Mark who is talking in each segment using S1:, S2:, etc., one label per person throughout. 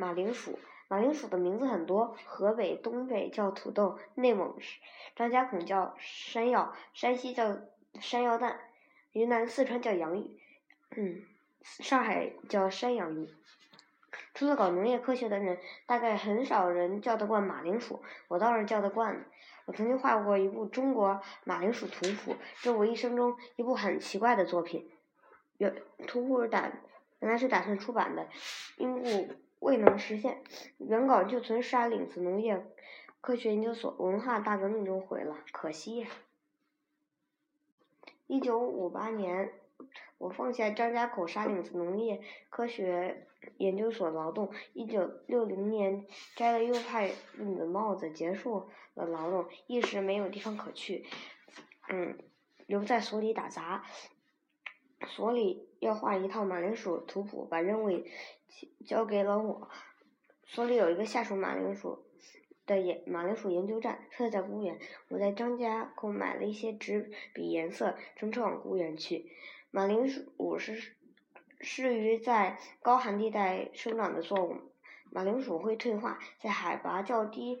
S1: 马铃薯。马铃薯的名字很多，河北、东北叫土豆，内蒙、张家口叫山药，山西叫山药蛋，云南、四川叫洋芋，嗯，上海叫山洋芋。除了搞农业科学的人，大概很少人叫得惯马铃薯，我倒是叫得惯。我曾经画过一部中国马铃薯图谱，这我一生中一部很奇怪的作品。原图谱打本来是打算出版的，因故。未能实现，原稿就存沙岭子农业科学研究所文化大革命中毁了，可惜呀。一九五八年，我放下张家口沙岭子农业科学研究所劳动。一九六零年，摘了右派的帽子，结束了劳动，一时没有地方可去，嗯，留在所里打杂。所里要画一套马铃薯图谱，把任务交给了我。所里有一个下属马铃薯的研马铃薯研究站，设在公园。我在张家口买了一些纸笔颜色，乘车往公园去。马铃薯是适于在高寒地带生长的作物。马铃薯会退化，在海拔较低。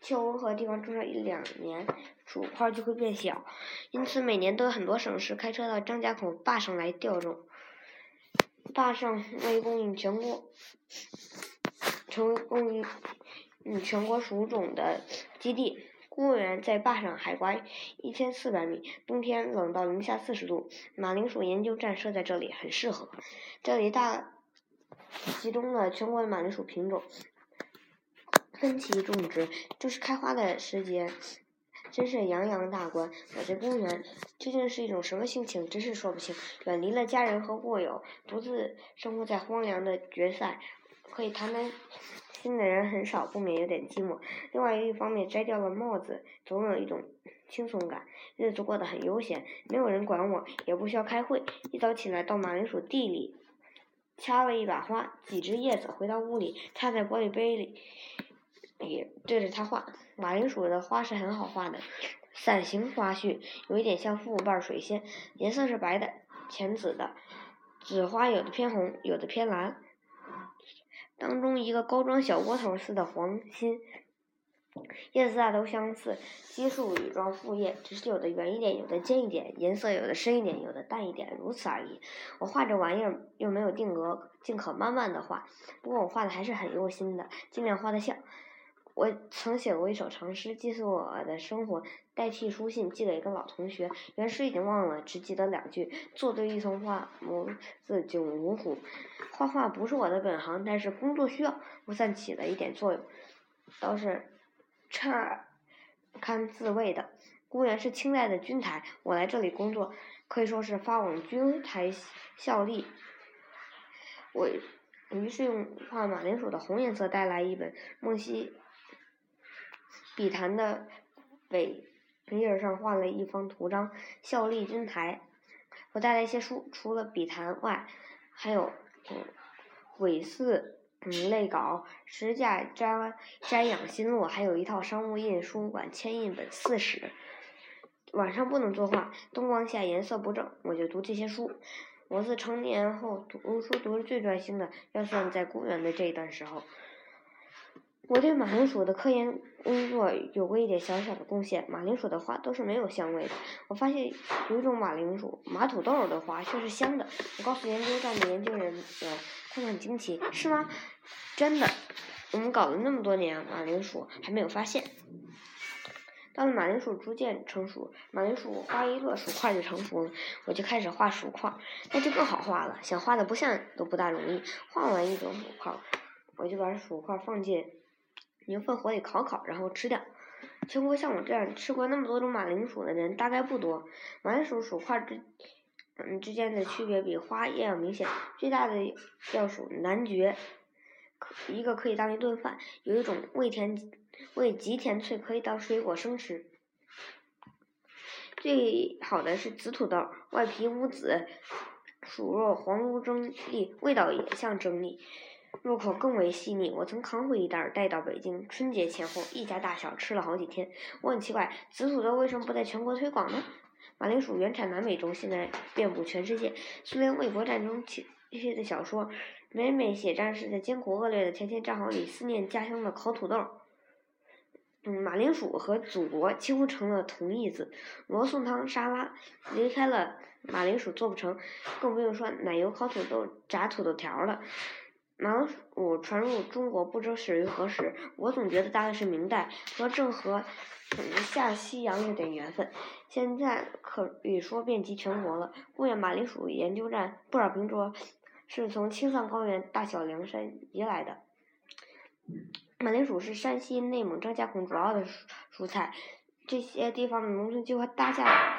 S1: 气温和地方种上一两年，薯块就会变小，因此每年都有很多省市开车到张家口坝上来调种。坝上为供应全国，成为供应嗯全国薯种的基地。公务员在坝上，海拔一千四百米，冬天冷到零下四十度。马铃薯研究站设在这里，很适合。这里大集中了全国的马铃薯品种。分期种植，就是开花的时节，真是洋洋大观。我在公园究竟是一种什么心情，真是说不清。远离了家人和故友，独自生活在荒凉的绝塞，可以谈谈心的人很少，不免有点寂寞。另外一方面，摘掉了帽子，总有一种轻松感，日子过得很悠闲，没有人管我，也不需要开会。一早起来到马铃薯地里，掐了一把花，几只叶子，回到屋里，插在玻璃杯里。也对着它画，马铃薯的花是很好画的，伞形花序，有一点像复瓣水仙，颜色是白的、浅紫的，紫花有的偏红，有的偏蓝，当中一个高装小窝头似的黄心，叶子大都相似，奇数羽状复叶，只是有的圆一点，有的尖一点，颜色有的深一点，有的淡一点，如此而已。我画这玩意儿又没有定格，尽可慢慢的画，不过我画的还是很用心的，尽量画的像。我曾写过一首长诗，记述我的生活，代替书信寄给一个老同学。原诗已经忘了，只记得两句：坐对一丛花，眸自迥如虎。画画不是我的本行，但是工作需要，不算起了一点作用，倒是差堪自慰的。公园是清代的军台，我来这里工作，可以说是发往军台效力。我于是用画马铃薯的红颜色带来一本梦溪。笔谈的尾页上画了一方图章，效力军台。我带来一些书，除了笔谈外，还有韦四嗯类稿、十架摘摘养心录，还有一套商务印书馆铅印本四史。晚上不能作画，灯光下颜色不正，我就读这些书。我自成年后读书读的最专心的，要算在公园的这一段时候。我对马铃薯的科研工作有过一点小小的贡献。马铃薯的花都是没有香味的。我发现有一种马铃薯马土豆的花却是香的。我告诉研究站的研究人员，他们很惊奇：“是吗？真的？我们搞了那么多年马铃薯，还没有发现。”当马铃薯逐渐成熟，马铃薯花一落，薯块就成熟了。我就开始画薯块，那就更好画了。想画的不像都不大容易。画完一种薯块，我就把薯块放进。牛粪火里烤烤，然后吃掉。全国像我这样吃过那么多种马铃薯的人大概不多。马铃薯薯块之嗯之间的区别比花叶要明显。最大的要数男爵，一个可以当一顿饭，有一种味甜味极甜脆，可以当水果生吃。最好的是紫土豆，外皮乌紫，薯肉黄如蒸粒，味道也像蒸粒。入口更为细腻，我曾扛回一袋儿带到北京，春节前后一家大小吃了好几天。我很奇怪，紫土豆为什么不在全国推广呢？马铃薯原产南美洲，现在遍布全世界。苏联卫国战争期期的小说，每每写战士在艰苦恶劣的前线战壕里思念家乡的烤土豆。嗯，马铃薯和祖国几乎成了同义字。罗宋汤沙拉离开了马铃薯做不成，更不用说奶油烤土豆、炸土豆条了。马铃薯传入中国不知始于何时，我总觉得大概是明代，和郑和下西洋有点缘分。现在可以说遍及全国了。公园马铃薯研究站不少评说，是从青藏高原大小凉山移来的。马铃薯是山西、内蒙、张家口主要的蔬蔬菜，这些地方的农村几乎大家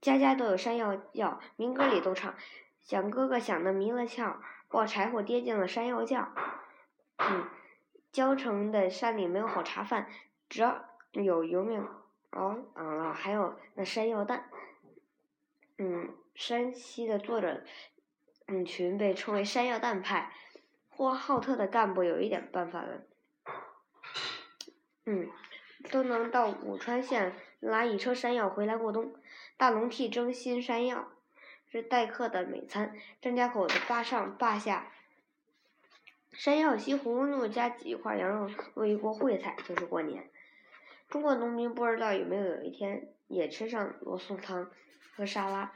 S1: 家家都有山药药，民歌里都唱：想哥哥想得迷了窍，抱柴火跌进了山药窖。嗯，焦城的山里没有好茶饭，只要有油面哦，啊，还有那山药蛋。嗯，山西的作者嗯群被称为山药蛋派。呼和浩特的干部有一点办法了。嗯，都能到武川县拉一车山药回来过冬。大龙替蒸新山药是待客的美餐。张家口的坝上坝下，山药西葫芦加几块羊肉做一锅烩菜，就是过年。中国农民不知道有没有有一天也吃上罗宋汤和沙拉。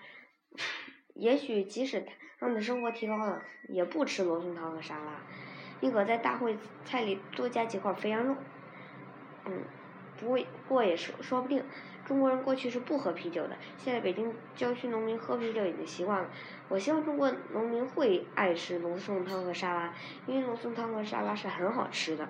S1: 也许即使他们的生活提高了，也不吃罗宋汤和沙拉，宁可在大烩菜里多加几块肥羊肉。嗯，不过也说说不定。中国人过去是不喝啤酒的，现在北京郊区农民喝啤酒已经习惯了。我希望中国农民会爱吃罗宋汤和沙拉，因为罗宋汤和沙拉是很好吃的。